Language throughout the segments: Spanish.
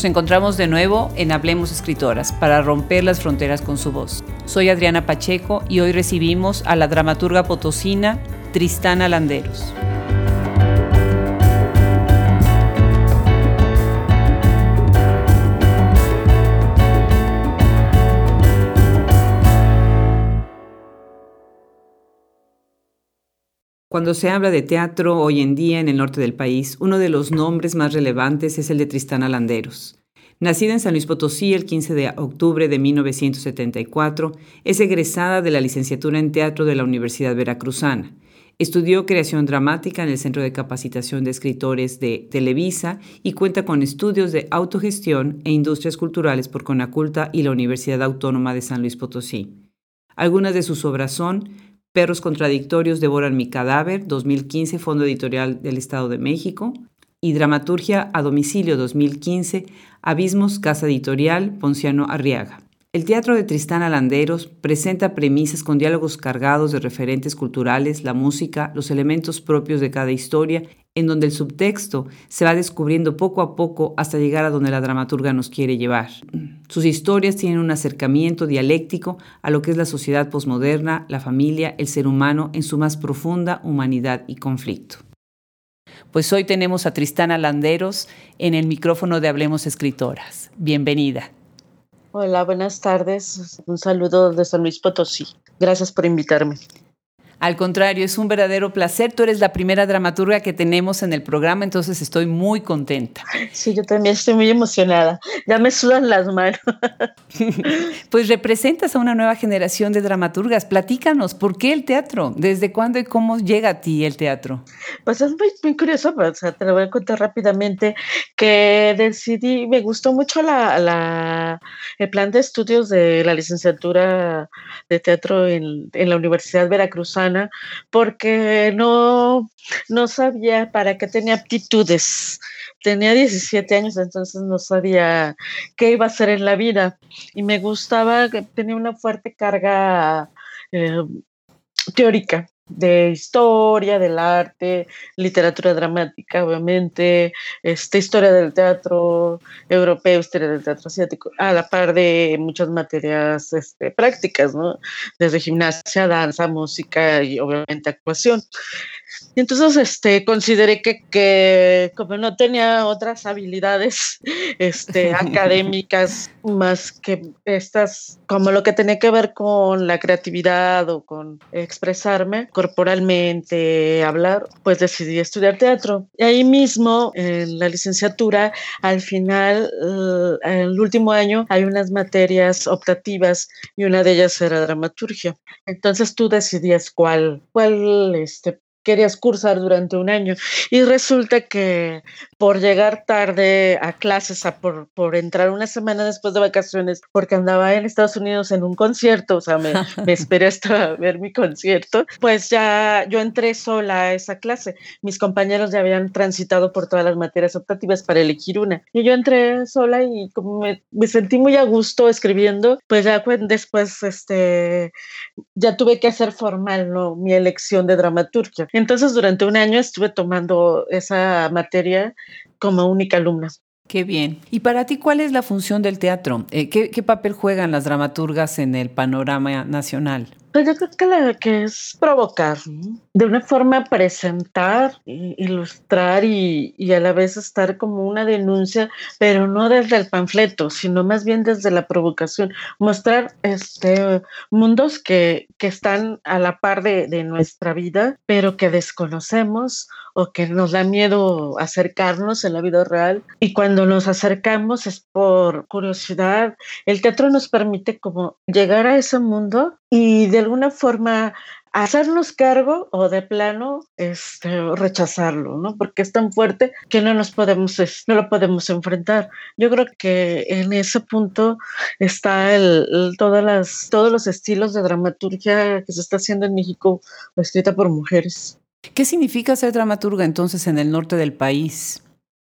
Nos encontramos de nuevo en Hablemos Escritoras para romper las fronteras con su voz. Soy Adriana Pacheco y hoy recibimos a la dramaturga potosina Tristana Landeros. Cuando se habla de teatro hoy en día en el norte del país, uno de los nombres más relevantes es el de Tristana Landeros. Nacida en San Luis Potosí el 15 de octubre de 1974, es egresada de la licenciatura en teatro de la Universidad Veracruzana. Estudió creación dramática en el Centro de Capacitación de Escritores de Televisa y cuenta con estudios de autogestión e industrias culturales por Conaculta y la Universidad Autónoma de San Luis Potosí. Algunas de sus obras son Perros contradictorios devoran mi cadáver, 2015, Fondo Editorial del Estado de México. Y Dramaturgia a domicilio, 2015, Abismos, Casa Editorial, Ponciano Arriaga. El teatro de Tristán Alanderos presenta premisas con diálogos cargados de referentes culturales, la música, los elementos propios de cada historia, en donde el subtexto se va descubriendo poco a poco hasta llegar a donde la dramaturga nos quiere llevar. Sus historias tienen un acercamiento dialéctico a lo que es la sociedad posmoderna, la familia, el ser humano en su más profunda humanidad y conflicto. Pues hoy tenemos a Tristana Landeros en el micrófono de Hablemos Escritoras. Bienvenida. Hola, buenas tardes. Un saludo de San Luis Potosí. Gracias por invitarme. Al contrario, es un verdadero placer. Tú eres la primera dramaturga que tenemos en el programa, entonces estoy muy contenta. Sí, yo también estoy muy emocionada. Ya me sudan las manos. pues representas a una nueva generación de dramaturgas. Platícanos, ¿por qué el teatro? ¿Desde cuándo y cómo llega a ti el teatro? Pues es muy, curioso, o sea, te lo voy a contar rápidamente, que decidí, me gustó mucho la, el plan de estudios de la licenciatura de teatro en, en la Universidad Veracruzana porque no, no sabía para qué tenía aptitudes. Tenía 17 años, entonces no sabía qué iba a hacer en la vida. Y me gustaba, tenía una fuerte carga eh, teórica de historia, del arte, literatura dramática, obviamente, este, historia del teatro europeo, historia del teatro asiático, a la par de muchas materias este, prácticas, ¿no? Desde gimnasia, danza, música y obviamente actuación. Y entonces este, consideré que, que, como no tenía otras habilidades este, académicas más que estas, como lo que tenía que ver con la creatividad o con expresarme corporalmente, hablar, pues decidí estudiar teatro. Y ahí mismo, en la licenciatura, al final, eh, el último año, hay unas materias optativas y una de ellas era dramaturgia. Entonces tú decidías cuál, cuál este, querías cursar durante un año. Y resulta que por llegar tarde a clases, a por, por entrar una semana después de vacaciones, porque andaba en Estados Unidos en un concierto, o sea, me, me esperé hasta ver mi concierto, pues ya yo entré sola a esa clase. Mis compañeros ya habían transitado por todas las materias optativas para elegir una. Y yo entré sola y como me, me sentí muy a gusto escribiendo, pues ya después este, ya tuve que hacer formal ¿no? mi elección de dramaturgia. Entonces, durante un año estuve tomando esa materia como única alumna. Qué bien. ¿Y para ti cuál es la función del teatro? Eh, ¿qué, papel juegan las dramaturgas en el panorama nacional? Pues yo creo que la que es provocar, de una forma presentar, ilustrar y, y, a la vez estar como una denuncia, pero no desde el panfleto, sino más bien desde la provocación, mostrar este mundos que, que están a la par de, de nuestra vida, pero que desconocemos o que nos da miedo acercarnos en la vida real. Y cuando nos acercamos es por curiosidad. El teatro nos permite como llegar a ese mundo y de alguna forma hacernos cargo o de plano este, rechazarlo, ¿no? Porque es tan fuerte que no nos podemos, no lo podemos enfrentar. Yo creo que en ese punto está el, todas las, todos los estilos de dramaturgia que se está haciendo en México escrita por mujeres. ¿Qué significa ser dramaturga entonces en el norte del país?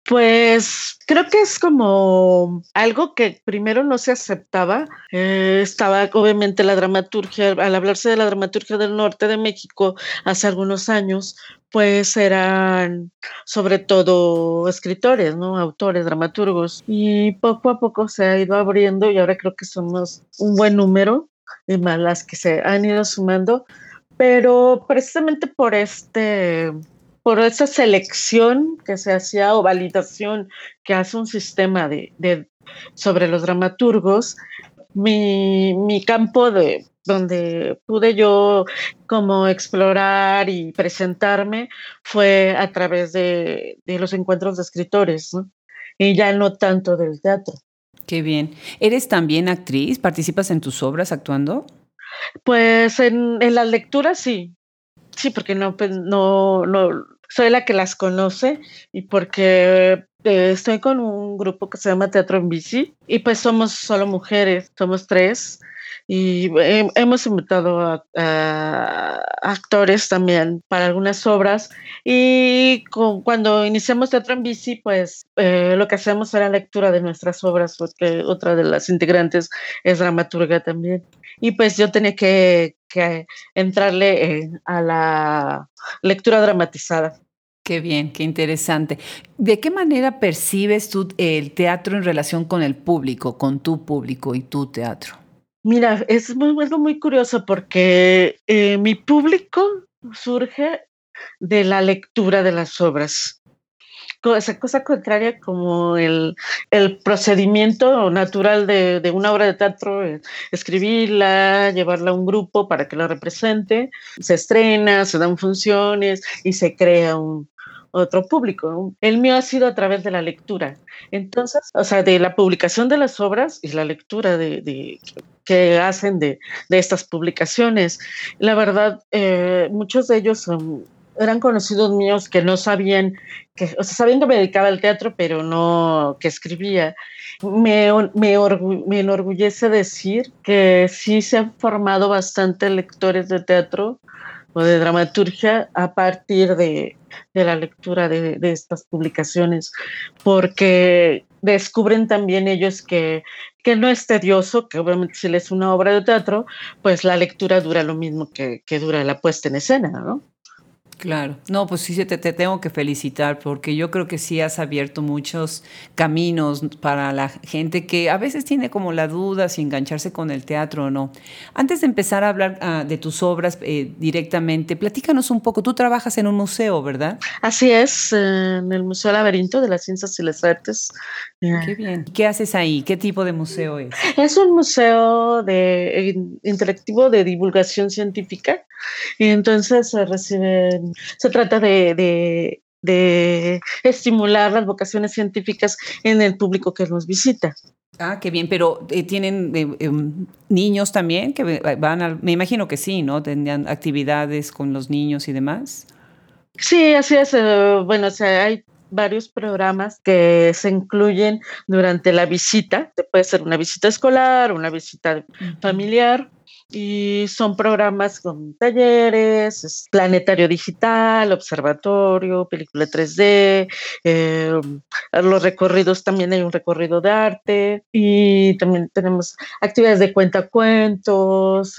Pues creo que es como algo que primero no se aceptaba. Eh, estaba obviamente la dramaturgia, al hablarse de la dramaturgia del norte de México hace algunos años, pues eran sobre todo escritores, ¿no? Autores, dramaturgos. Y poco a poco se ha ido abriendo y ahora creo que somos un buen número y más las que se han ido sumando. Pero precisamente por este por esa selección que se hacía o validación que hace un sistema de, sobre los dramaturgos, mi, campo de donde pude yo como explorar y presentarme fue a través de, los encuentros de escritores, y ya no tanto del teatro. Qué bien. ¿Eres también actriz? ¿Participas en tus obras actuando? Pues en, en las lecturas sí. Sí, porque no, pues, no, no, soy la que las conoce y porque eh, estoy con un grupo que se llama Teatro en Bici y pues somos solo mujeres, somos tres y hemos invitado a, actores también para algunas obras y cuando iniciamos Teatro en Bici pues eh, lo que hacemos era lectura de nuestras obras porque otra de las integrantes es dramaturga también y pues yo tenía que, entrarle eh, a la lectura dramatizada. Qué bien, qué interesante. ¿De qué manera percibes tú el teatro en relación con el público, con tu público y tu teatro? Mira, es muy, muy curioso porque eh, mi público surge de la lectura de las obras. Esa cosa contraria como el, procedimiento natural de, una obra de teatro, eh, escribirla, llevarla a un grupo para que la represente, se estrena, se dan funciones y se crea un, otro público. El mío ha sido a través de la lectura. Entonces, o sea, de la publicación de las obras y la lectura de, que hacen de, estas publicaciones. La verdad, eh, muchos de ellos eran conocidos míos que no sabían, que, o sea, sabían que me dedicaba al teatro, pero no que escribía. Me, me, me enorgullece decir que sí se han formado bastante lectores de teatro de dramaturgia a partir de, de la lectura de, de, estas publicaciones, porque descubren también ellos que, que, no es tedioso, que obviamente si lees una obra de teatro, pues la lectura dura lo mismo que, que dura la puesta en escena, ¿no? Claro, no, pues sí, te, te, tengo que felicitar porque yo creo que sí has abierto muchos caminos para la gente que a veces tiene como la duda si engancharse con el teatro o no. Antes de empezar a hablar ah, de tus obras eh, directamente, platícanos un poco. Tú trabajas en un museo, ¿verdad? Así es, en el Museo Laberinto de las Ciencias y las Artes. Qué bien. ¿Qué haces ahí? ¿Qué tipo de museo es? Es un museo de, interactivo de divulgación científica y entonces se reciben se trata de, estimular las vocaciones científicas en el público que nos visita. Ah, qué bien, pero eh, tienen eh, em, niños también que van al, me imagino que sí, ¿no? Tendrían actividades con los niños y demás. Sí, así es. Eh, bueno, o sea, hay varios programas que se incluyen durante la visita. Puede ser una visita escolar, una visita familiar y son programas con talleres, planetario digital, observatorio, película 3D, em, los recorridos, también hay un recorrido de arte y también tenemos actividades de cuentacuentos.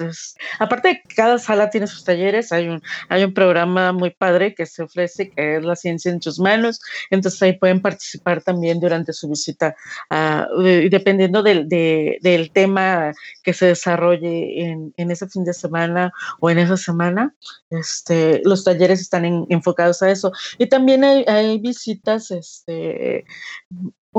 aparte de que cada sala tiene sus talleres, hay un, hay un programa muy padre que se ofrece que es la ciencia en tus manos, entonces ahí pueden participar también durante su visita, uh, dependiendo del, del tema que se desarrolle en en, ese fin de semana o en esa semana. Este, los talleres están enfocados a eso. Y también hay, hay visitas este,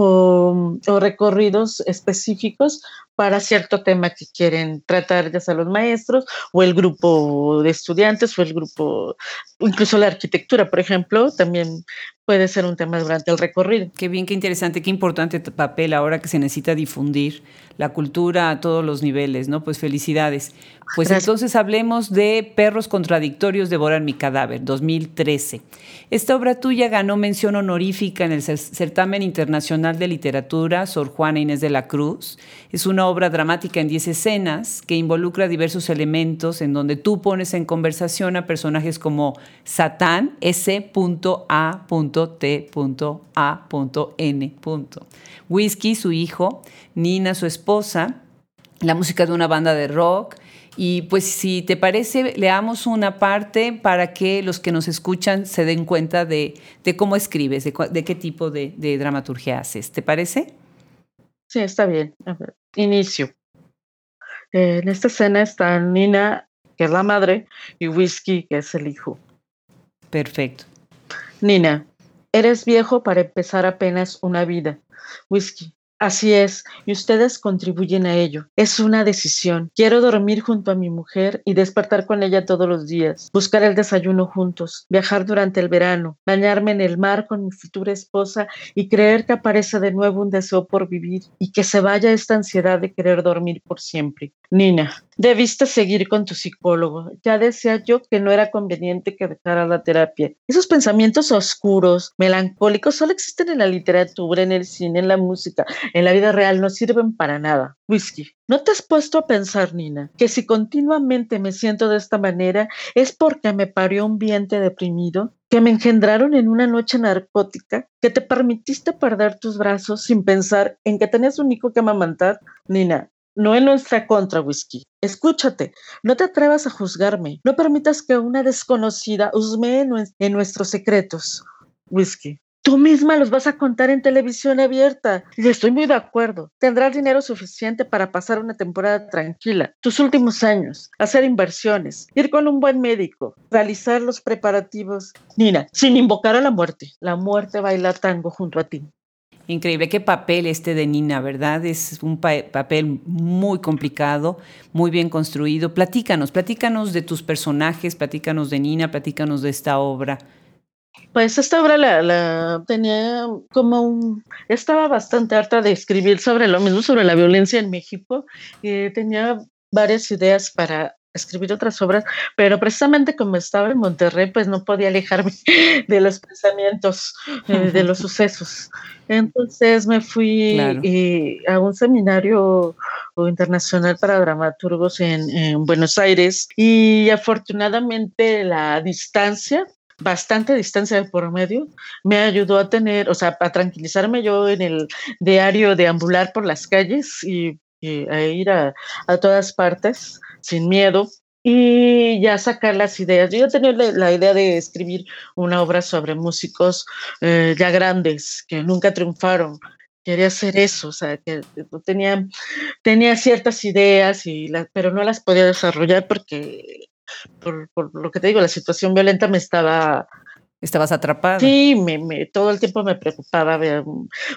o, recorridos específicos para cierto tema que quieren tratar, ya sea los maestros o el grupo de estudiantes o el grupo, incluso la arquitectura, por ejemplo, también puede ser un tema durante el recorrido. Qué bien, qué interesante, qué importante papel ahora que se necesita difundir la cultura a todos los niveles, ¿no? Pues felicidades. Pues entonces hablemos de Perros Contradictorios Devoran mi cadáver, 2013. Esta obra tuya ganó mención honorífica en el certamen internacional Nacional de Literatura, Sor Juana Inés de la Cruz. Es una obra dramática en 10 escenas que involucra diversos elementos en donde tú pones en conversación a personajes como Satán, S.A.T.A.N. Whisky, su hijo, Nina, su esposa, la música de una banda de rock, y pues si te parece, leamos una parte para que los que nos escuchan se den cuenta de, cómo escribes, de, qué tipo de, dramaturgia haces. ¿Te parece? Sí, está bien. inicio. en esta escena están Nina, que es la madre, y Whisky, que es el hijo. Perfecto. Nina, eres viejo para empezar apenas una vida. Whisky, Así es, y ustedes contribuyen a ello. Es una decisión. Quiero dormir junto a mi mujer y despertar con ella todos los días, buscar el desayuno juntos, viajar durante el verano, bañarme en el mar con mi futura esposa y creer que aparece de nuevo un deseo por vivir y que se vaya esta ansiedad de querer dormir por siempre. Nina, debiste seguir con tu psicólogo. Ya decía yo que no era conveniente que dejara la terapia. Esos pensamientos oscuros, melancólicos, solo existen en la literatura, en el cine, en la música. En la vida real no sirven para nada. Whisky. ¿No te has puesto a pensar, Nina, que si continuamente me siento de esta manera es porque me parió un vientre deprimido? que me engendraron en una noche narcótica, que te permitiste perder tus brazos sin pensar en que tenías un hijo que amamantar, Nina, no en nuestra contra, Whisky. Escúchate, no te atrevas a juzgarme, no permitas que una desconocida husmee en nuestros secretos, Whisky. Tú misma los vas a contar en televisión abierta. Y estoy muy de acuerdo. Tendrás dinero suficiente para pasar una temporada tranquila, tus últimos años, hacer inversiones, ir con un buen médico, realizar los preparativos. Nina, sin invocar a la muerte. La muerte baila tango junto a ti. Increíble, qué papel este de Nina, ¿verdad? Es un papel muy complicado, muy bien construido. Platícanos, platícanos de tus personajes, platícanos de Nina, platícanos de esta obra. Pues esta obra la, tenía como un... Estaba bastante harta de escribir sobre lo mismo, sobre la violencia en México. y tenía varias ideas para escribir otras obras, pero precisamente como estaba en Monterrey, pues no podía alejarme de los pensamientos, eh, de los sucesos. Entonces me fui eh, a un seminario internacional para dramaturgos en, Buenos Aires y afortunadamente la distancia bastante distancia de por medio, me ayudó a tener, o sea, a tranquilizarme yo en el diario de ambular por las calles y, a ir a, a, todas partes sin miedo y ya sacar las ideas. Yo tenía la, idea de escribir una obra sobre músicos eh, ya grandes que nunca triunfaron. Quería hacer eso, o sea, que tenía, tenía ciertas ideas, y pero no las podía desarrollar porque, por, por, lo que te digo, la situación violenta me estaba Estabas atrapada. Sí, me, todo el tiempo me preocupaba.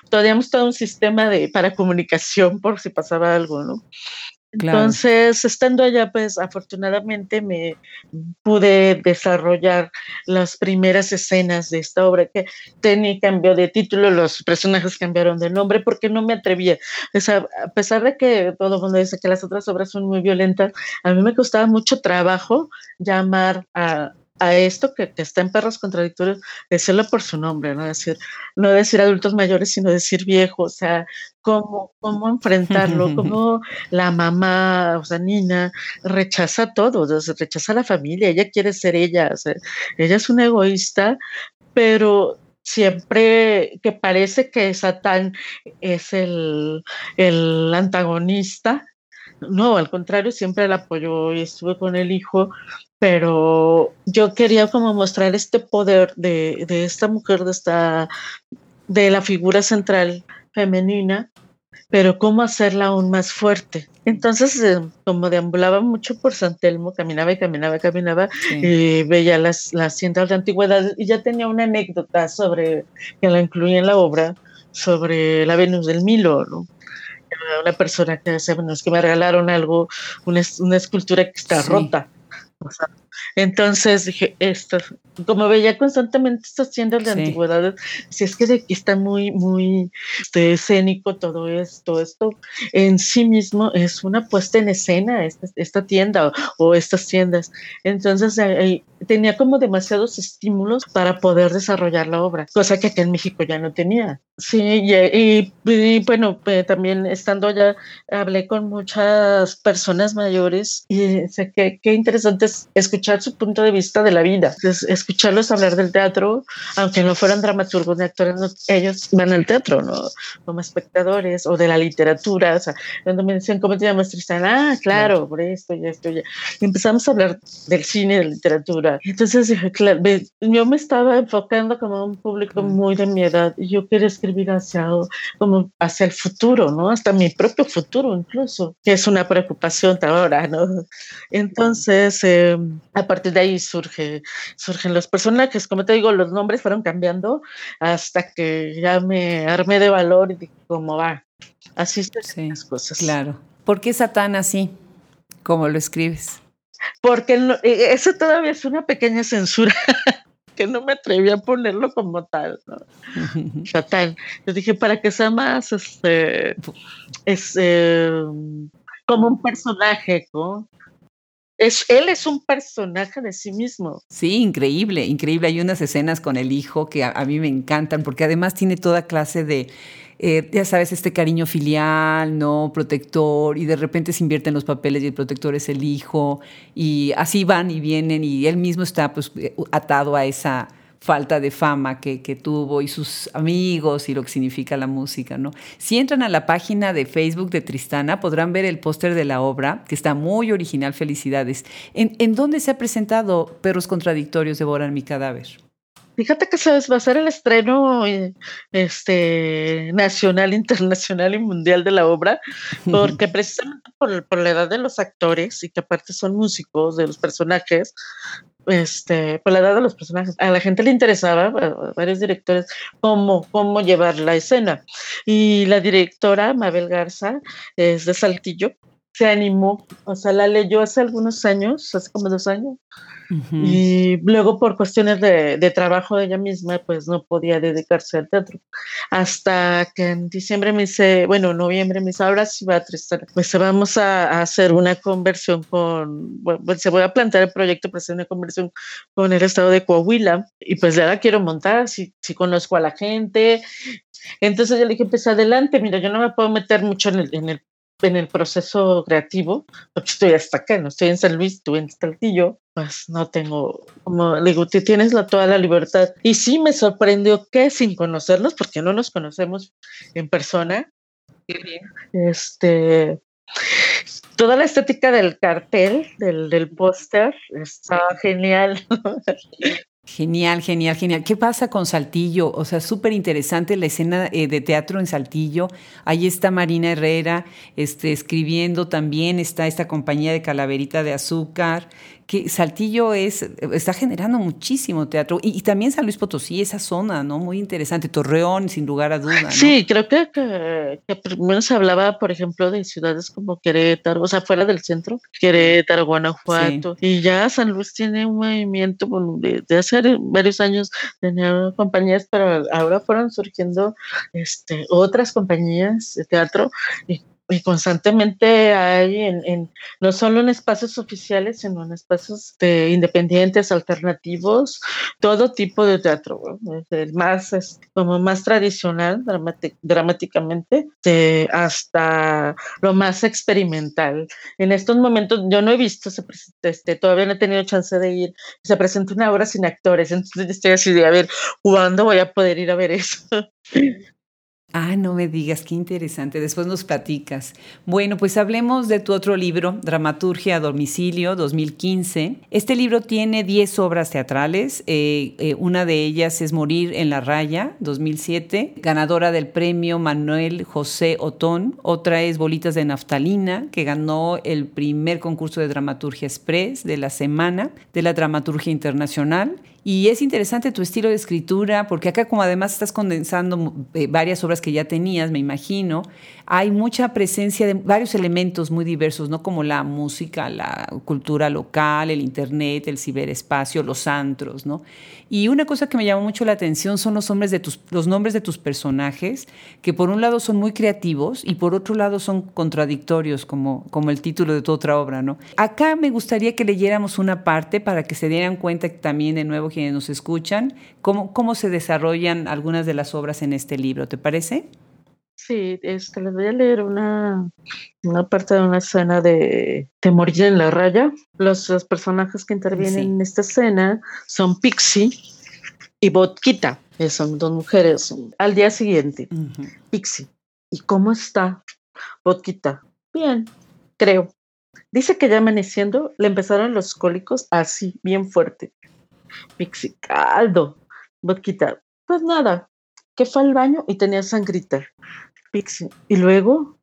Teníamos todo un sistema de, para comunicación por si pasaba algo, ¿no? Entonces, estando allá, pues afortunadamente me pude desarrollar las primeras escenas de esta obra que tenía cambio de título, los personajes cambiaron de nombre porque no me atrevía. a pesar de que todo el mundo dice que las otras obras son muy violentas, a mí me costaba mucho trabajo llamar a, a esto que, está en perros contradictorios, decirlo por su nombre, no decir, no decir adultos mayores, sino decir viejos, o sea, cómo, cómo enfrentarlo, cómo la mamá, o sea, Nina, rechaza todo, rechaza a la familia, ella quiere ser ella, o sea, ella es una egoísta, pero siempre que parece que Satán es el, el antagonista, no, al contrario, siempre la apoyó y estuve con el hijo, pero yo quería como mostrar este poder de, de esta mujer, de esta, de la figura central femenina, pero cómo hacerla aún más fuerte. Entonces, eh, como deambulaba mucho por San Telmo, caminaba y caminaba y caminaba, y veía las, las tiendas de antigüedad y ya tenía una anécdota sobre, que la incluía en la obra, sobre la Venus del Milo, ¿no? una persona que decía, bueno, es que me regalaron algo, una, una escultura que está rota. Entonces dije, esto, como veía constantemente estas tiendas de antigüedades, si es que de aquí está muy, muy este, escénico todo esto, esto en sí mismo es una puesta en escena, esta, esta tienda o, estas tiendas. Entonces tenía como demasiados estímulos para poder desarrollar la obra, cosa que aquí en México ya no tenía. Sí, y, bueno, eh, también estando allá, hablé con muchas personas mayores y sé que qué interesante es escuchar su punto de vista de la vida, escucharlos hablar del teatro, aunque no fueran dramaturgos ni actores, ellos van al teatro, ¿no? Como espectadores o de la literatura, o sea, cuando me decían, ¿cómo te llamas, Tristan? Ah, claro, por esto y esto. Y empezamos a hablar del cine, de literatura. Entonces dije, claro, yo me estaba enfocando como un público muy de mi edad y yo quería escribir hacia, como hacia el futuro, ¿no? Hasta mi propio futuro incluso, que es una preocupación ahora, ¿no? Entonces, eh, a partir de ahí surge, surgen los personajes, como te digo, los nombres fueron cambiando hasta que ya me armé de valor y dije, ¿cómo va? Así están las cosas. Claro. ¿Por qué Satán así? ¿Cómo lo escribes? Porque e, eso todavía es una pequeña censura. que no me atreví a ponerlo como tal, ¿no? Satán. Yo dije, para que sea más, este, es, em, como un personaje, ¿no? Es, él es un personaje de sí mismo. Sí, increíble, increíble. Hay unas escenas con el hijo que a, mí me encantan porque además tiene toda clase de, eh, ya sabes, este cariño filial, ¿no? Protector, y de repente se invierten los papeles y el protector es el hijo, y así van y vienen, y él mismo está pues atado a esa falta de fama que, tuvo y sus amigos y lo que significa la música, ¿no? Si entran a la página de Facebook de Tristana, podrán ver el póster de la obra, que está muy original, felicidades. ¿En, en dónde se ha presentado Perros Contradictorios Devoran mi cadáver? Fíjate que sabes, va a ser el estreno este, nacional, internacional y mundial de la obra, porque precisamente por, por, la edad de los actores y que aparte son músicos de los personajes, este, por la edad de los personajes, a la gente le interesaba, a varios directores, cómo, cómo llevar la escena. Y la directora, Mabel Garza, es de Saltillo, se animó, o sea, la leyó hace algunos años, hace como dos años, y luego por cuestiones de, de, trabajo de ella misma, pues no podía dedicarse al teatro. Hasta que en diciembre me dice, bueno, noviembre me dice, ahora sí va a Tristana, pues vamos a, hacer una conversión con, bueno, pues se voy a plantear el proyecto para hacer una conversión con el estado de Coahuila, y pues ya la quiero montar, si, si conozco a la gente, entonces yo le dije, pues adelante, mira, yo no me puedo meter mucho en el, en el en el proceso creativo, porque estoy hasta acá, no estoy en San Luis, estoy en Saltillo, pues no tengo, como digo, tienes la, toda la libertad. Y sí me sorprendió que sin conocernos, porque no nos conocemos en persona, este, toda la estética del cartel, del, del póster, estaba genial. Genial, genial, genial. ¿Qué pasa con Saltillo? O sea, súper interesante la escena eh, de teatro en Saltillo. Ahí está Marina Herrera este, escribiendo también, está esta compañía de Calaverita de Azúcar, que Saltillo es, está generando muchísimo teatro. Y, también San Luis Potosí, esa zona, ¿no? Muy interesante, Torreón, sin lugar a dudas. Sí, creo que, que, primero se hablaba, por ejemplo, de ciudades como Querétaro, o sea, fuera del centro, Querétaro, Guanajuato, y ya San Luis tiene un movimiento de, de hace varios años, tenía compañías, pero ahora fueron surgiendo este, otras compañías de teatro. Y y constantemente hay en, no solo en espacios oficiales, sino en espacios de independientes, alternativos, todo tipo de teatro, el más como más tradicional dramáticamente hasta lo más experimental. En estos momentos yo no he visto, este, todavía no he tenido chance de ir, se presenta una obra sin actores, entonces estoy así de a ver, ¿cuándo voy a poder ir a ver eso? Ah, no me digas, qué interesante. Después nos platicas. Bueno, pues hablemos de tu otro libro, Dramaturgia a Domicilio, 2015. Este libro tiene 10 obras teatrales. Eh, eh, una de ellas es Morir en la Raya, 2007, ganadora del premio Manuel José Otón. Otra es Bolitas de Naftalina, que ganó el primer concurso de dramaturgia express de la semana de la dramaturgia internacional. Y es interesante tu estilo de escritura, porque acá como además estás condensando eh, varias obras que ya tenías, me imagino, hay mucha presencia de varios elementos muy diversos, ¿no? Como la música, la cultura local, el internet, el ciberespacio, los antros, ¿no? Y una cosa que me llamó mucho la atención son los, nombres de tus, los nombres de tus personajes, que por un lado son muy creativos y por otro lado son contradictorios, como, como el título de tu otra obra, ¿no? Acá me gustaría que leyéramos una parte para que se dieran cuenta también de nuevo quienes nos escuchan, cómo, cómo se desarrollan algunas de las obras en este libro, ¿te parece? Sí, este, les voy a leer una, una parte de una escena de, de Morir en la raya. Los, personajes que intervienen en esta escena son Pixie y Botquita, que son dos mujeres. Al día siguiente, Pixie, ¿y cómo está Botquita? Bien, creo. Dice que ya amaneciendo le empezaron los cólicos así, bien fuerte. Pixie, caldo. Botquita, pues nada, que fue al baño y tenía sangrita. Pixie, y luego,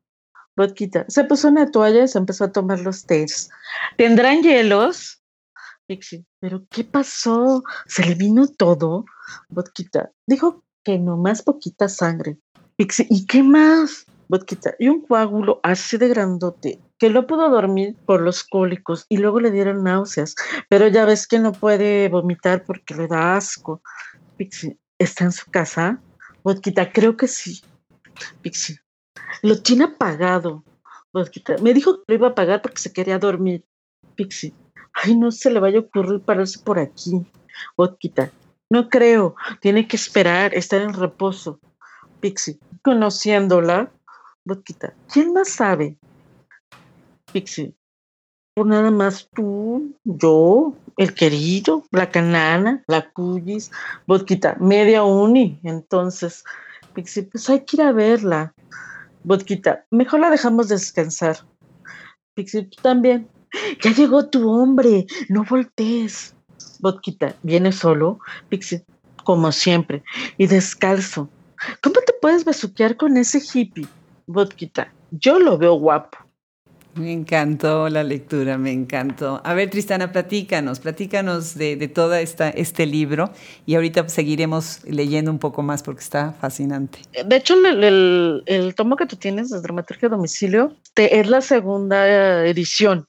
Botquita, se puso una toalla y se empezó a tomar los tés. ¿Tendrán hielos? Pixie, ¿pero qué pasó? ¿Se le vino todo? Botquita, dijo que nomás poquita sangre. Pixie, ¿y qué más? Botquita, y un coágulo así de grandote que no pudo dormir por los cólicos y luego le dieron náuseas, pero ya ves que no puede vomitar porque le da asco. Pixie, ¿está en su casa? Botquita, creo que sí. Pixie, lo tiene apagado. Botquita, me dijo que lo iba a apagar porque se quería dormir. Pixie, ay, no se le vaya a ocurrir pararse por aquí. Botquita, no creo, tiene que esperar, estar en reposo. Pixie, conociéndola. Botquita, ¿quién más sabe? Pixie, por nada más tú, yo, el querido, la canana, la cuyis, Botquita, media uni. Entonces, Pixie, pues hay que ir a verla. Botquita, mejor la dejamos descansar. Pixie, tú también. Ya llegó tu hombre, no voltees. Botquita, ¿viene solo? Pixie, como siempre, y descalzo. ¿Cómo te puedes besuquear con ese hippie? Botquita, yo lo veo guapo. Me encantó la lectura, me encantó. A ver, Tristana, platícanos, platícanos de, de todo este libro y ahorita seguiremos leyendo un poco más porque está fascinante. De hecho, el, el, tomo que tú tienes de Dramaturgia a Domicilio te, es la segunda edición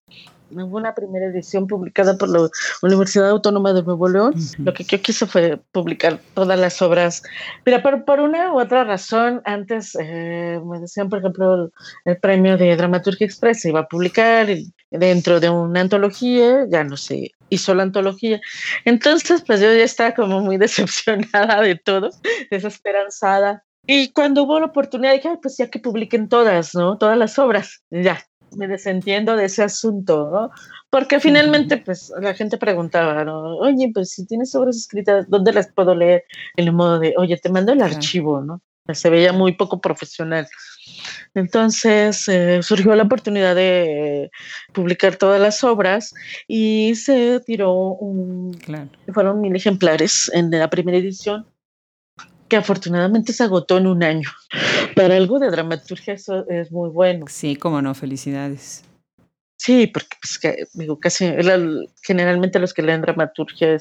hubo una primera edición publicada por la Universidad Autónoma de Nuevo León. Lo que yo quise fue publicar todas las obras. Mira, por, por una u otra razón, antes eh, me decían, por ejemplo, el, premio de Dramaturgia Express se iba a publicar dentro de una antología, ya no se hizo la antología. Entonces, pues yo ya estaba como muy decepcionada de todo, desesperanzada. Y cuando hubo la oportunidad, dije, pues ya que publiquen todas, ¿no? Todas las obras, ya, me desentiendo de ese asunto, ¿no? Porque finalmente, pues, la gente preguntaba, ¿no? Oye, pues, si tienes obras escritas, ¿dónde las puedo leer? En el modo de, oye, te mando el archivo, ¿no? Se veía muy poco profesional. Entonces eh, surgió la oportunidad de publicar todas las obras y se tiró un, claro. fueron mil ejemplares en la primera edición que afortunadamente se agotó en un año. Para algo de dramaturgia eso es muy bueno. Sí, como no, felicidades. Sí, porque pues, digo, casi generalmente los que leen dramaturgia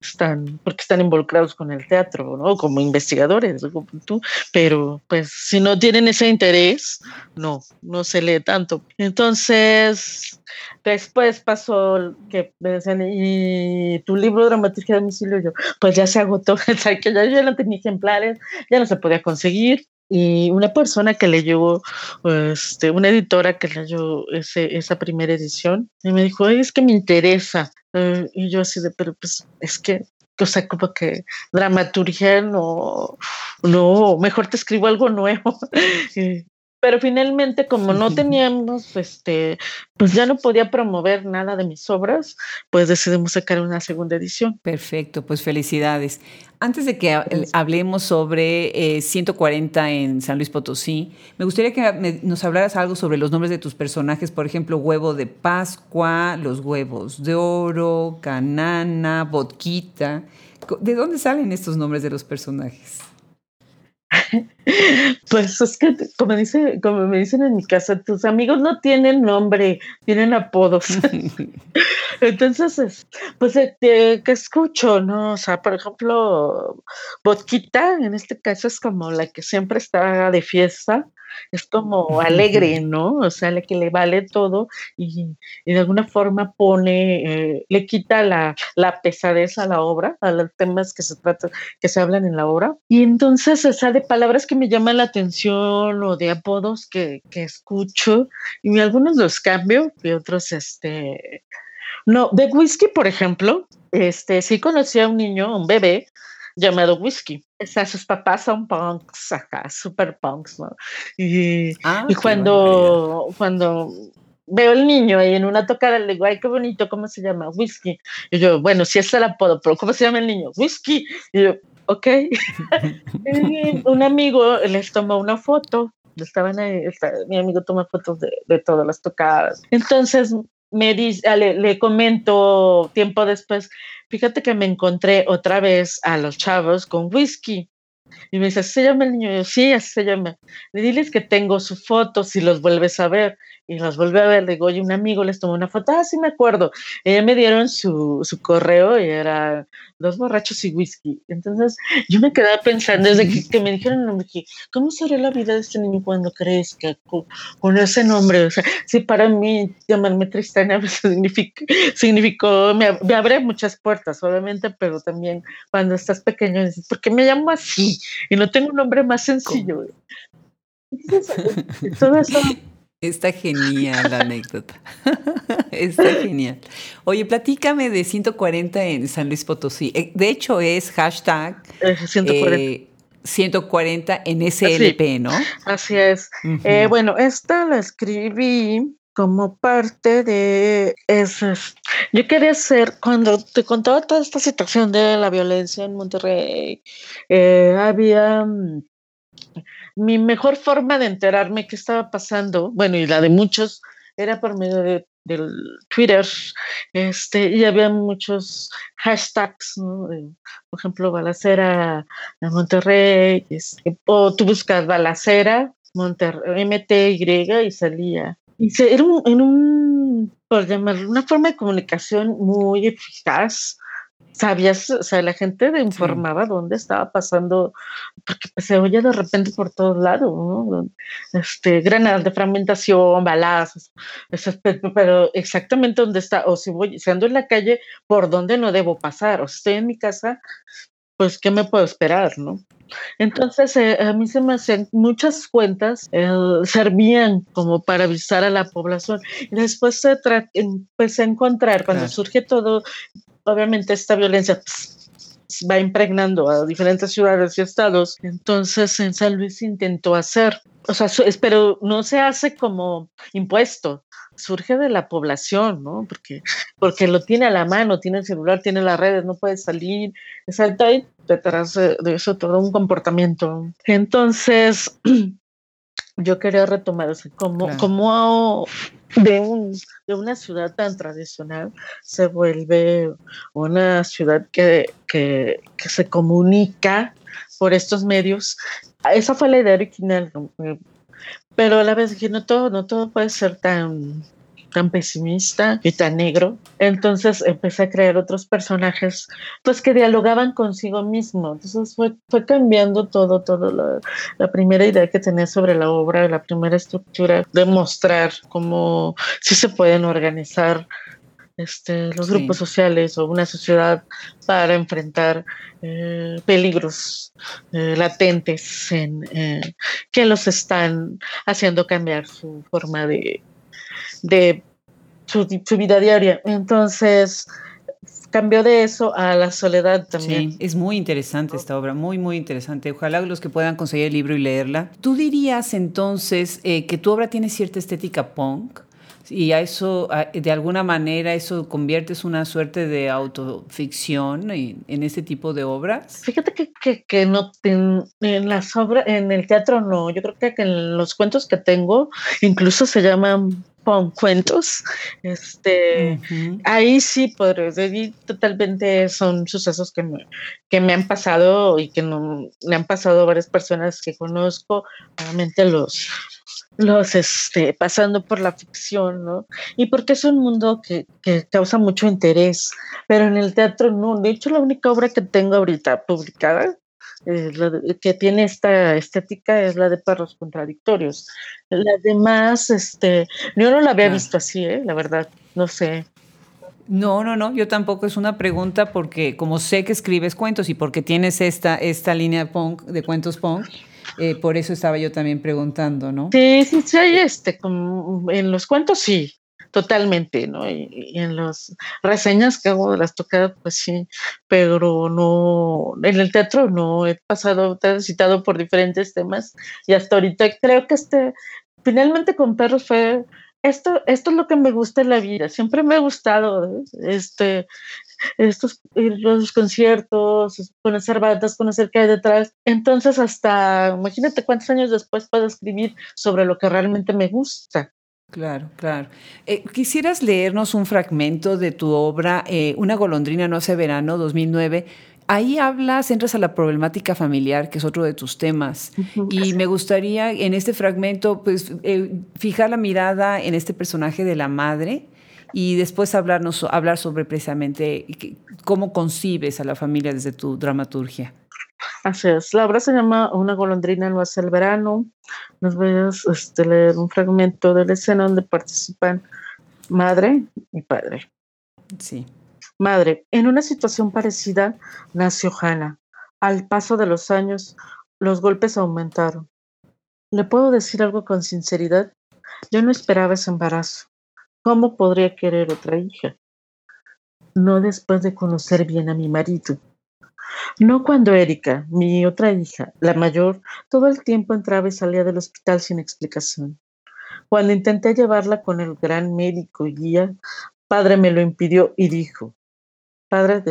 están, porque están involucrados con el teatro, ¿no? Como investigadores, como tú, pero pues si no tienen ese interés, no, no se lee tanto. Entonces, después pasó que me decían, ¿y tu libro dramaturgia de domicilio? Yo, pues ya se agotó, que ya yo no tenía ejemplares, ya no se podía conseguir, y una persona que leyó, este, una editora que leyó ese, esa primera edición, y me dijo, es que me interesa. Eh, y yo así de, pero pues es que, o sea, como que dramaturgia no, no, mejor te escribo algo nuevo. Pero finalmente, como no teníamos, este, pues ya no podía promover nada de mis obras, pues decidimos sacar una segunda edición. Perfecto, pues felicidades. Antes de que hablemos sobre 140 eh, en San Luis Potosí, me gustaría que nos hablaras algo sobre los nombres de tus personajes, por ejemplo, huevo de Pascua, los huevos de oro, canana, botquita. ¿De dónde salen estos nombres de los personajes? Pues es que, como, dice, como me dicen en mi casa, tus amigos no tienen nombre, tienen apodos. Entonces, pues, eh, ¿qué escucho? ¿No? O sea, por ejemplo, Botquita, en este caso, es como la que siempre está de fiesta es como alegre, ¿no? O sea, la que le vale todo y, de alguna forma pone, eh, le quita la, la, pesadez a la obra, a los temas que se tratan, que se hablan en la obra. Y entonces, o sea, de palabras que me llaman la atención o de apodos que, que escucho, y algunos los cambio y otros, este, no, de whisky, por ejemplo, este, sí conocí a un niño, un bebé, llamado Whisky. O sea, sus papás son punks acá, super punks, ¿no? Y, ah, y cuando, cuando veo al niño ahí en una tocada, le digo, ay, qué bonito, ¿cómo se llama? Whisky. Y yo, bueno, sí es el apodo, pero ¿cómo se llama el niño? Whisky. Y yo, ok. un amigo les tomó una foto, estaban ahí, mi amigo toma fotos de, de todas las tocadas. Entonces me dice, ah, le, le comento tiempo después, fíjate que me encontré otra vez a los chavos con whisky. Y me dice, ¿se llama el niño? yo, sí, así se llama. Le diles que tengo su foto si los vuelves a ver y las volví a ver, le digo, oye, un amigo les tomó una foto, ah, sí me acuerdo. Ella me dieron su, su correo y era dos borrachos y whisky. Entonces yo me quedaba pensando desde que, me dijeron nombre, ¿cómo será la vida de este niño cuando crezca con, con ese nombre? O sea, si para mí llamarme Tristana significa, significó, me, me, abre muchas puertas, obviamente, pero también cuando estás pequeño dices, ¿por qué me llamo así? Y no tengo un nombre más sencillo. Entonces, todo eso Está genial la anécdota. Está genial. Oye, platícame de 140 en San Luis Potosí. Eh, de hecho, es hashtag 140. 140 eh, en SLP, ¿no? Así es. Eh, bueno, esta la escribí como parte de eso. Yo quería hacer, cuando te contaba toda esta situación de la violencia en Monterrey, había mm, mi mejor forma de enterarme qué estaba pasando, bueno, y la de muchos, era por medio de, del Twitter, este, y había muchos hashtags, por ejemplo, balacera en Monterrey, este, o tú buscas balacera, Monterrey, MTY, y salía. Y se, era un, por llamarlo, una forma de comunicación muy eficaz, sabías, o sea, la gente te informaba dónde estaba pasando, porque pues, se oye de repente por todos lados, ¿no? Este, granadas de fragmentación, balazos, pero exactamente dónde está, o si voy, si ando en la calle, por dónde no debo pasar, o si estoy en mi casa, pues, ¿qué me puedo esperar, no? Entonces, eh, a mí se me hacían muchas cuentas, eh, servían como para avisar a la población. Y después se empecé a encontrar, cuando surge todo, obviamente esta violencia pues, va impregnando a diferentes ciudades y estados. Entonces en San Luis intentó hacer, o sea, pero no se hace como impuesto, surge de la población, ¿no? Porque, porque lo tiene a la mano, tiene el celular, tiene las redes, no puede salir, exacto, ahí detrás de eso todo un comportamiento. Entonces, yo quería retomar, eso, como, como de, un, de una ciudad tan tradicional se vuelve una ciudad que, que, que se comunica por estos medios. Esa fue la idea original, pero a la vez dije, no todo, no todo puede ser tan tan pesimista y tan negro. Entonces empecé a crear otros personajes pues que dialogaban consigo mismo. Entonces fue, fue cambiando todo, todo. La, la primera idea que tenía sobre la obra, la primera estructura, de mostrar cómo sí se pueden organizar este, los grupos sociales o una sociedad para enfrentar eh, peligros eh, latentes en, eh, que los están haciendo cambiar su forma de, de su, vida diaria. Entonces, cambió de eso a la soledad también. Sí, es muy interesante esta obra, muy, muy interesante. Ojalá los que puedan conseguir el libro y leerla. ¿Tú dirías entonces eh, que tu obra tiene cierta estética punk? y a eso, de alguna manera, eso conviertes una suerte de autoficción en, en este tipo de obras. Fíjate que, que, que no en, las obras, en el teatro no, yo creo que, en los cuentos que tengo incluso se llaman con cuentos. Este, ahí sí podría decir, totalmente son sucesos que me, que me han pasado y que no le han pasado a varias personas que conozco, obviamente los los este pasando por la ficción, ¿no? Y porque es un mundo que, que causa mucho interés, pero en el teatro no. De hecho, la única obra que tengo ahorita publicada eh, que tiene esta estética es la de perros contradictorios. La demás, este, yo no la había visto así, ¿eh? la verdad, no sé. No, no, no, yo tampoco es una pregunta porque como sé que escribes cuentos y porque tienes esta, esta línea punk, de cuentos punk, eh, por eso estaba yo también preguntando, ¿no? Sí, sí, sí, este, como en los cuentos sí, totalmente, ¿no? Y, en las reseñas que hago de las tocadas, pues sí, pero no, en el teatro no, he pasado, transitado por diferentes temas y hasta ahorita creo que este, finalmente con perros fue, esto, esto es lo que me gusta en la vida, siempre me ha gustado, ¿eh? este, estos los conciertos, conocer bandas, conocer qué hay detrás. Entonces, hasta imagínate cuántos años después puedo escribir sobre lo que realmente me gusta. Claro, claro. Eh, ¿Quisieras leernos un fragmento de tu obra, eh, Una golondrina no hace verano, 2009? Ahí hablas, entras a la problemática familiar, que es otro de tus temas. Y me gustaría en este fragmento, pues, eh, fijar la mirada en este personaje de la madre y después hablarnos, hablar sobre precisamente cómo concibes a la familia desde tu dramaturgia. Así es. La obra se llama Una golondrina no hace el verano. Nos voy a este, leer un fragmento de la escena donde participan madre y padre. Sí. Madre, en una situación parecida nació Hannah. Al paso de los años, los golpes aumentaron. ¿Le puedo decir algo con sinceridad? Yo no esperaba ese embarazo. ¿Cómo podría querer otra hija? No después de conocer bien a mi marido. No cuando Erika, mi otra hija, la mayor, todo el tiempo entraba y salía del hospital sin explicación. Cuando intenté llevarla con el gran médico y guía, padre me lo impidió y dijo, padre,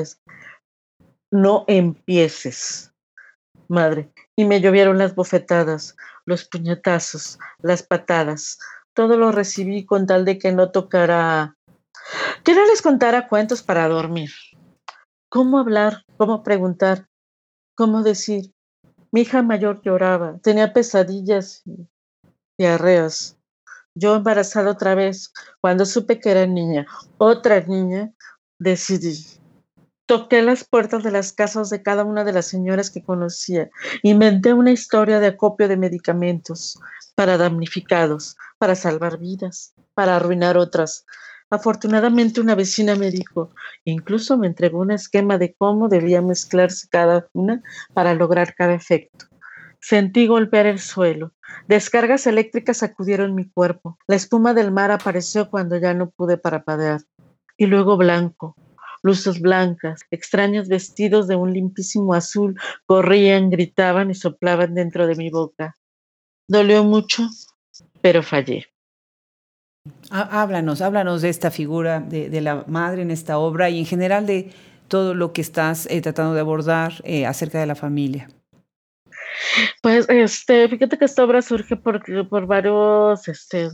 no empieces, madre. Y me llovieron las bofetadas, los puñetazos, las patadas. Todo lo recibí con tal de que no tocara, que no les contara cuentos para dormir. ¿Cómo hablar? ¿Cómo preguntar? ¿Cómo decir? Mi hija mayor lloraba, tenía pesadillas y diarreas. Yo embarazada otra vez, cuando supe que era niña, otra niña, decidí. Toqué las puertas de las casas de cada una de las señoras que conocía. Inventé una historia de acopio de medicamentos para damnificados, para salvar vidas, para arruinar otras, Afortunadamente una vecina me dijo, incluso me entregó un esquema de cómo debía mezclarse cada una para lograr cada efecto. Sentí golpear el suelo. Descargas eléctricas sacudieron mi cuerpo. La espuma del mar apareció cuando ya no pude parapadear. Y luego blanco. Luces blancas, extraños vestidos de un limpísimo azul, corrían, gritaban y soplaban dentro de mi boca. Dolió mucho, pero fallé. Háblanos, háblanos de esta figura de, la madre en esta obra y en general de todo lo que estás eh, tratando de abordar eh, acerca de la familia. Pues, este, fíjate que esta obra surge por, por varios este,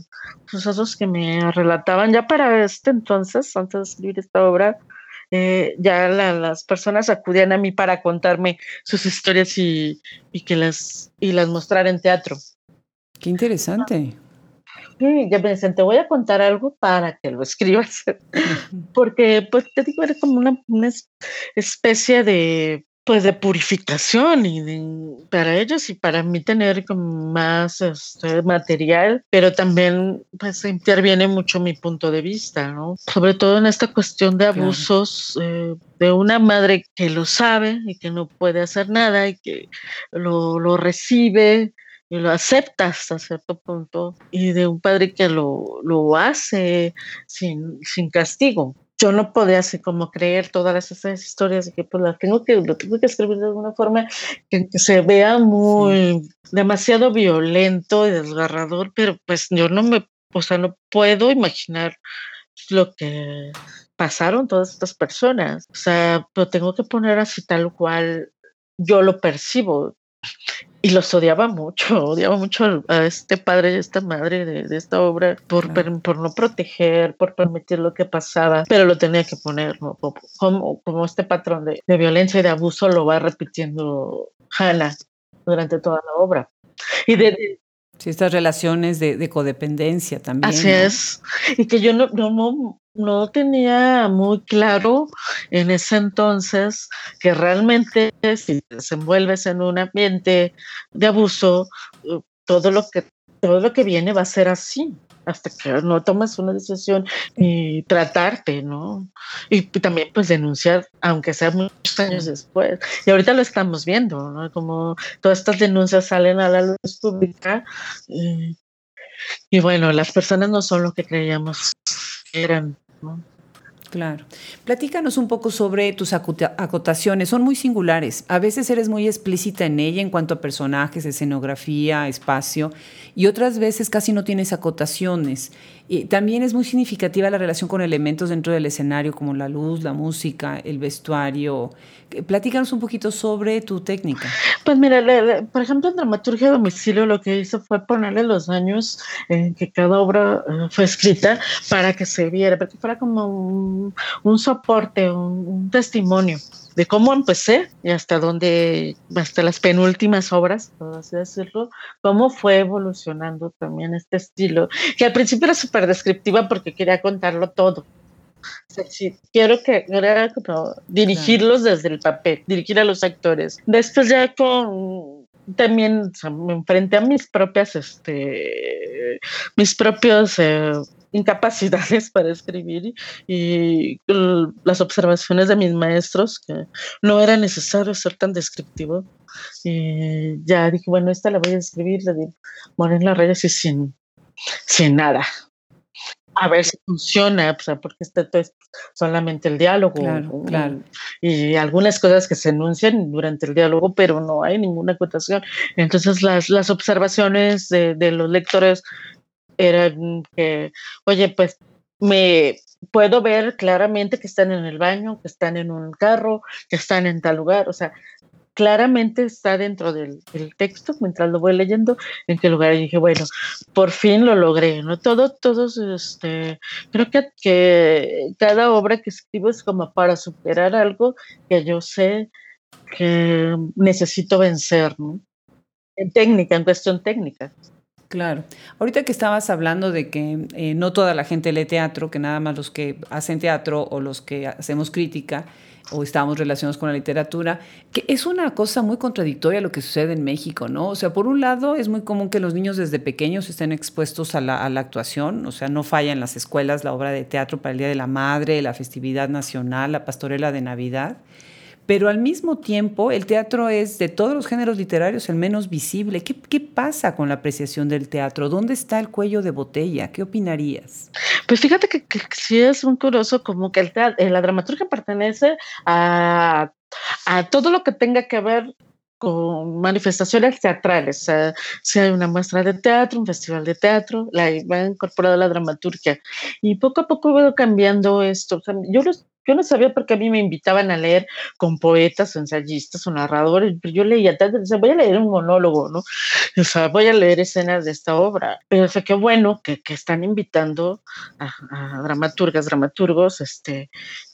sucesos que me relataban ya para este entonces, antes de escribir esta obra, eh, ya las personas acudían a mí para contarme sus historias y, y, que las, y las mostrar en teatro. Qué interesante. Sí, ya me dicen, te voy a contar algo para que lo escribas. Porque, pues, te digo, era como una, una especie de, pues, de purificación y para ellos y para mí tener más este, material, pero también, pues, interviene mucho mi punto de vista, ¿no? Sobre todo en esta cuestión de abusos eh, de una madre que lo sabe y que no puede hacer nada y que lo, lo recibe y lo acepta hasta cierto punto, y de un padre que lo, lo hace sin, sin castigo. Yo no podía así como creer todas esas historias que pues las tengo que, lo tengo que escribir de alguna forma que, se vea muy demasiado violento y desgarrador, pero pues yo no me, o sea, no puedo imaginar lo que pasaron todas estas personas. O sea, lo tengo que poner así tal cual yo lo percibo y los odiaba mucho, odiaba mucho a este padre y a esta madre de, esta obra por, por no proteger, por permitir lo que pasaba, pero lo tenía que poner, como, como este patrón de, de violencia y de abuso lo va repitiendo Hannah durante toda la obra. Y de, Sí, estas relaciones de, codependencia también. Así es. Y que yo no, no, no tenía muy claro en ese entonces que realmente si te desenvuelves en un ambiente de abuso, uh, todo lo que, todo lo que viene va a ser así hasta que no tomas una decisión y tratarte, ¿no? Y, también pues denunciar, aunque sea muchos años después. Y ahorita lo estamos viendo, ¿no? Como todas estas denuncias salen a la luz pública. Y, y bueno, las personas no son lo que creíamos que eran, ¿no? Claro. Platícanos un poco sobre tus acotaciones. Son muy singulares. A veces eres muy explícita en ella en cuanto a personajes, escenografía, espacio, y otras veces casi no tienes acotaciones. Y también es muy significativa la relación con elementos dentro del escenario como la luz, la música, el vestuario. Platícanos un poquito sobre tu técnica. Pues mira, por ejemplo, en Dramaturgia a Domicilio lo que hizo fue ponerle los años en que cada obra eh, fue escrita para que se viera, para que fuera como un, soporte, un, testimonio de cómo empecé y hasta dónde, hasta las penúltimas obras, por así decirlo, cómo fue evolucionando también este estilo, que al principio era súper descriptiva porque quería contarlo todo. quiero que era como dirigirlos desde el papel, dirigir a los actores. Después ya con también me enfrenté a mis propias, este, mis propios eh, incapacidades para escribir y, las observaciones de mis maestros, que no era necesario ser tan descriptivo. Y ya dije, bueno, esta la voy a escribir, le digo, la Reyes y sin, sin nada. A ver si funciona, porque este es solamente el diálogo. Y, algunas cosas que se enuncian durante el diálogo, pero no hay ninguna acotación. Entonces, las, las observaciones de, de los lectores eran que, oye, pues me puedo ver claramente que están en el baño, que están en un carro, que están en tal lugar, o sea, claramente está dentro del, texto mientras lo voy leyendo en qué lugar. Dije bueno por fin lo logré no todo todos este creo que, que cada obra que escribo es como para superar algo que yo sé que necesito vencer no en técnica en cuestión técnica Claro. Ahorita que estabas hablando de que eh, no toda la gente lee teatro, que nada más los que hacen teatro o los que hacemos crítica o estamos relacionados con la literatura, que es una cosa muy contradictoria lo que sucede en México, ¿no? O sea, por un lado es muy común que los niños desde pequeños estén expuestos a la, a la actuación, o sea, no falla en las escuelas la obra de teatro para el Día de la Madre, la festividad nacional, la pastorela de Navidad pero al mismo tiempo el teatro es de todos los géneros literarios el menos visible. ¿Qué, pasa con la apreciación del teatro? ¿Dónde está el cuello de botella? ¿Qué opinarías? Pues fíjate que, sí es un curioso como que el teatro, la dramaturgia pertenece a, todo lo que tenga que ver con manifestaciones teatrales, si hay una muestra de teatro, un festival de teatro, la va incorporada la dramaturgia. Y poco a poco veo cambiando esto. yo los yo no sabía por qué a mí me invitaban a leer con poetas o ensayistas o narradores, pero yo leía, voy a leer un monólogo, ¿no? O sea, voy a leer escenas de esta obra. Pero sé qué bueno que, que están invitando a, a, dramaturgas, dramaturgos, este,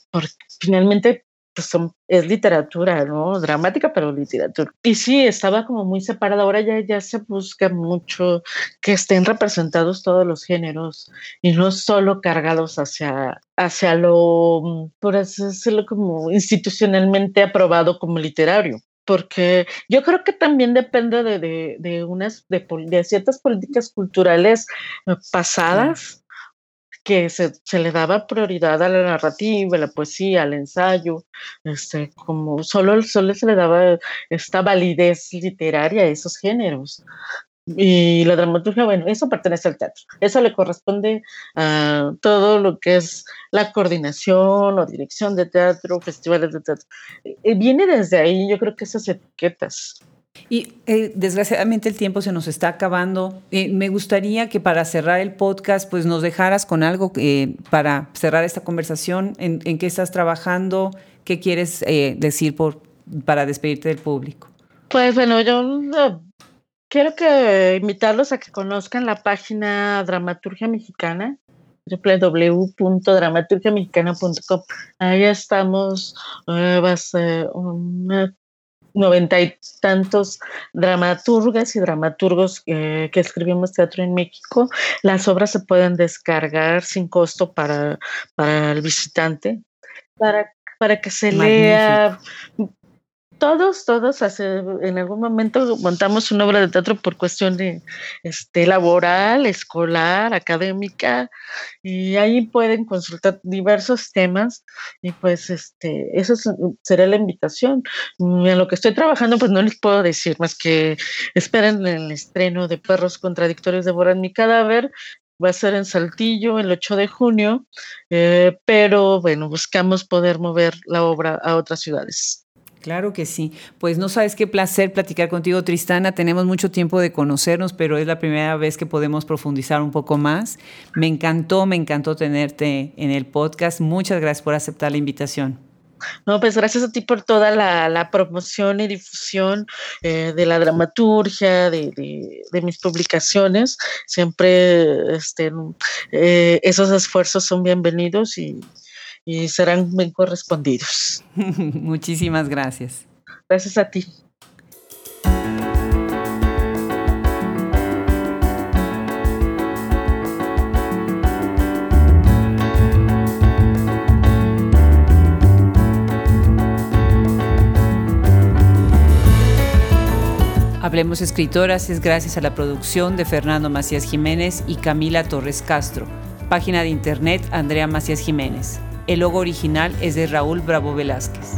porque finalmente pues son, es literatura, ¿no? Dramática, pero literatura. Y sí, estaba como muy separada. Ahora ya, ya se busca mucho que estén representados todos los géneros y no solo cargados hacia, hacia lo, por así decirlo, como institucionalmente aprobado como literario porque yo creo que también depende de, de, de unas de, de, ciertas políticas culturales eh, pasadas que se, se, le daba prioridad a la narrativa, a la poesía, al ensayo, este, como solo, solo se le daba esta validez literaria a esos géneros. Y la dramaturgia, bueno, eso pertenece al teatro. Eso le corresponde a todo lo que es la coordinación o dirección de teatro, festivales de teatro. Y viene desde ahí, yo creo que esas etiquetas. Y eh, desgraciadamente el tiempo se nos está acabando. Eh, me gustaría que para cerrar el podcast, pues nos dejaras con algo eh, para cerrar esta conversación. En, qué estás trabajando? ¿Qué quieres decir por, para despedirte del público? Pues bueno, yo quiero que invitarlos a que conozcan la página Dramaturgia Mexicana www.dramaturgiamexicana.com. Ahí estamos, eh, va a ser noventa y tantos dramaturgas y dramaturgos que escribimos teatro en México. Las obras se pueden descargar sin costo para, para el visitante, para, para que se lea todos, todos en algún momento montamos una obra de teatro por cuestión de este, laboral, escolar, académica, y ahí pueden consultar diversos temas, y pues este, eso será la invitación. En lo que estoy trabajando, pues no les puedo decir más que esperen el estreno de Perros Contradictorios Devoran mi cadáver, va a ser en Saltillo el 8 de junio, eh, pero bueno, buscamos poder mover la obra a otras ciudades. Claro que sí. Pues no sabes qué placer platicar contigo, Tristana. Tenemos mucho tiempo de conocernos, pero es la primera vez que podemos profundizar un poco más. Me encantó, me encantó tenerte en el podcast. Muchas gracias por aceptar la invitación. No, pues gracias a ti por toda la, promoción y difusión eh, de la dramaturgia, de, mis publicaciones. Siempre este, eh, esos esfuerzos son bienvenidos y, y serán bien correspondidos. Muchísimas gracias. Gracias a ti. Hablemos Escritoras es gracias a la producción de Fernando Macías Jiménez y Camila Torres Castro. Página de internet Andrea Macías Jiménez. El logo original es de Raúl Bravo Velázquez.